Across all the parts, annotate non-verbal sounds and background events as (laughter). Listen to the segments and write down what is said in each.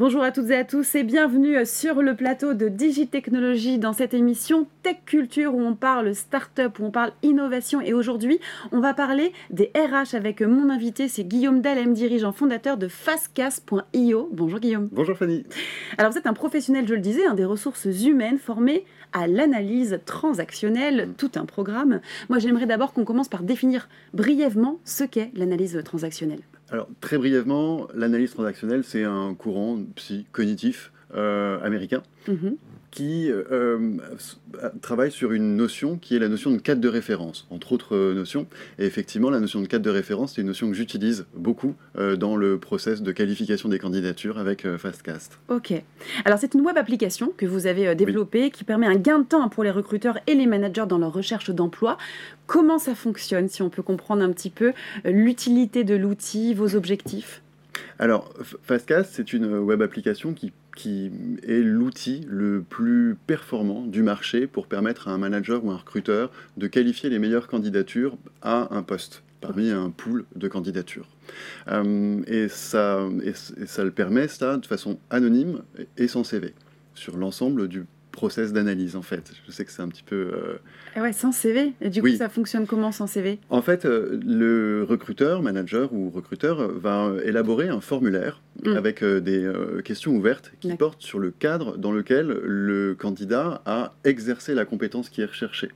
Bonjour à toutes et à tous et bienvenue sur le plateau de Digitechnologie dans cette émission Tech Culture où on parle start-up, où on parle innovation. Et aujourd'hui, on va parler des RH avec mon invité, c'est Guillaume Dalem, dirigeant fondateur de Fastcast.io. Bonjour Guillaume. Bonjour Fanny. Alors vous êtes un professionnel, je le disais, des ressources humaines formé à l'analyse transactionnelle, tout un programme. Moi, j'aimerais d'abord qu'on commence par définir brièvement ce qu'est l'analyse transactionnelle. Alors, très brièvement, l'analyse transactionnelle, c'est un courant psy cognitif euh, américain. Mhm qui euh, euh, travaille sur une notion qui est la notion de cadre de référence, entre autres euh, notions. Et effectivement, la notion de cadre de référence, c'est une notion que j'utilise beaucoup dans le process de qualification des candidatures avec Fastcast. Ok. Alors, c'est une web application que vous avez développée qui permet un gain de temps pour les recruteurs et les managers dans leur recherche d'emploi. Comment ça fonctionne, si on peut comprendre un petit peu l'utilité de l'outil, vos objectifs? Alors, Fastcast, c'est une web application qui qui est l'outil le plus performant du marché pour permettre à un manager ou un recruteur de qualifier les meilleures candidatures à un poste parmi un pool de candidatures. Euh, et, ça, et, ça le permet, ça, de façon anonyme et sans CV, sur l'ensemble du process d'analyse en fait. Je sais que c'est un petit peu... Euh... Ah ouais, sans CV Et du coup, ça fonctionne comment sans CV En fait, euh, le recruteur, manager ou recruteur va élaborer un formulaire mm. avec euh, des euh, questions ouvertes qui portent sur le cadre dans lequel le candidat a exercé la compétence qui est recherchée.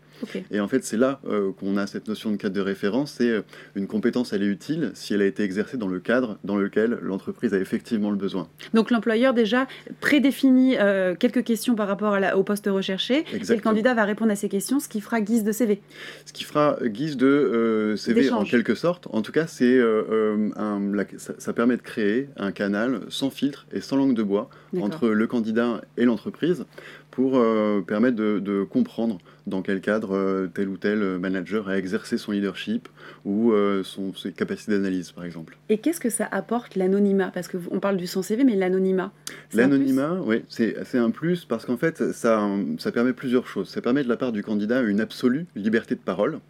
Et en fait, c'est là qu'on a cette notion de cadre de référence. C'est une compétence, elle est utile si elle a été exercée dans le cadre dans lequel l'entreprise a effectivement le besoin. Donc l'employeur déjà prédéfinit quelques questions par rapport à au poste recherché. Et le candidat va répondre à ces questions, ce qui fera guise de CV. Ce qui fera guise de euh, CV en quelque sorte. En tout cas, c'est euh, euh, ça, permet de créer un canal sans filtre et sans langue de bois entre le candidat et l'entreprise pour permettre de, comprendre dans quel cadre tel ou tel manager a exercé son leadership ou son, ses capacités d'analyse, par exemple. Et qu'est-ce que ça apporte l'anonymat? Parce qu'on parle du sans CV, mais l'anonymat. L'anonymat, oui, c'est un plus parce qu'en fait, ça, ça permet plusieurs choses. Ça permet de la part du candidat une absolue liberté de parole.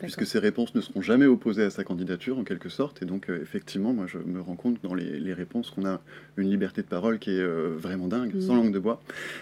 Puisque ses réponses ne seront jamais opposées à sa candidature, en quelque sorte. Et donc, euh, effectivement, moi, je me rends compte dans les, réponses qu'on a une liberté de parole qui est euh, vraiment dingue, sans mm. langue de bois.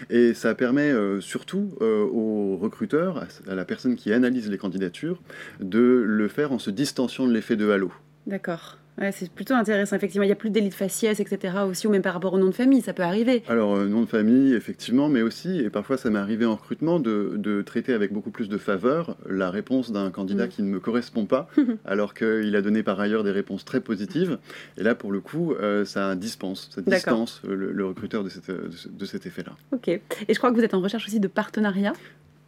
Et ça permet euh, surtout aux recruteurs, à, la personne qui analyse les candidatures, de le faire en se distanciant de l'effet de halo. D'accord c'est plutôt intéressant, effectivement. Il n'y a plus de délit de faciès, etc. aussi, ou même par rapport au nom de famille, ça peut arriver. Alors, euh, nom de famille, effectivement, mais aussi, et parfois ça m'est arrivé en recrutement, de, traiter avec beaucoup plus de faveur la réponse d'un candidat mm. qui ne me correspond pas, (laughs) alors qu'il a donné par ailleurs des réponses très positives. Et là, pour le coup, euh, ça dispense, ça distance le, recruteur de, de cet effet-là. Ok. Et je crois que vous êtes en recherche aussi de partenariats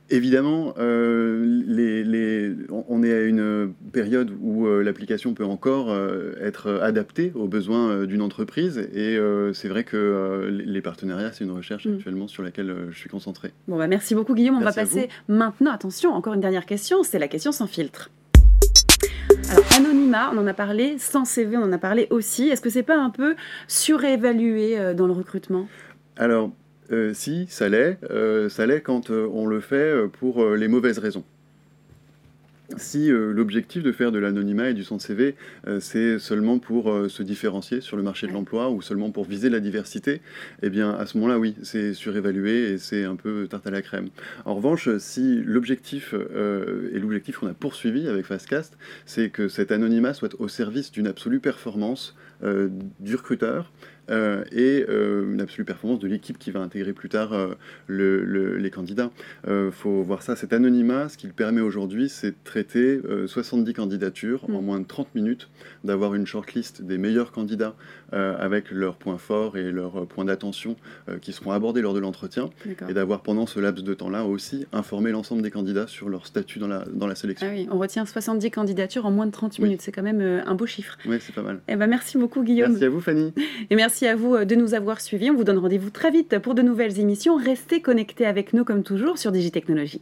Évidemment, euh, les, on est à une période où euh, l'application peut encore euh, être adaptée aux besoins d'une entreprise et c'est vrai que les partenariats, c'est une recherche mm. actuellement sur laquelle je suis concentré. Bon, bah merci beaucoup Guillaume. on va passer maintenant, attention, encore une dernière question, c'est la question sans filtre. Alors, anonymat, on en a parlé, sans CV, on en a parlé aussi. Est-ce que c'est pas un peu surévalué dans le recrutement? Alors, euh, si, ça l'est. Euh, ça l'est quand euh, on le fait pour les mauvaises raisons. Si l'objectif de faire de l'anonymat et du son CV, c'est seulement pour se différencier sur le marché de l'emploi ou seulement pour viser la diversité, eh bien à ce moment-là, oui, c'est surévalué et c'est un peu tarte à la crème. En revanche, si l'objectif et l'objectif qu'on a poursuivi avec Fastcast, c'est que cet anonymat soit au service d'une absolue performance du recruteur, euh, et euh, une absolue performance de l'équipe qui va intégrer plus tard euh, les candidats. Il faut voir ça, cet anonymat, ce qu'il permet aujourd'hui, c'est de traiter 70 candidatures en mm. moins de 30 minutes, d'avoir une shortlist des meilleurs candidats avec leurs points forts et leurs points d'attention qui seront abordés lors de l'entretien, et d'avoir pendant ce laps de temps-là aussi informé l'ensemble des candidats sur leur statut dans la, dans la sélection. Ah oui, on retient 70 candidatures en moins de 30 minutes, c'est quand même un beau chiffre. Oui, c'est pas mal. Eh ben, merci beaucoup Guillaume. Merci à vous Fanny. Et merci Merci à vous euh, de nous avoir suivis. On vous donne rendez-vous très vite pour de nouvelles émissions. Restez connectés avec nous comme toujours sur Digitechnologie.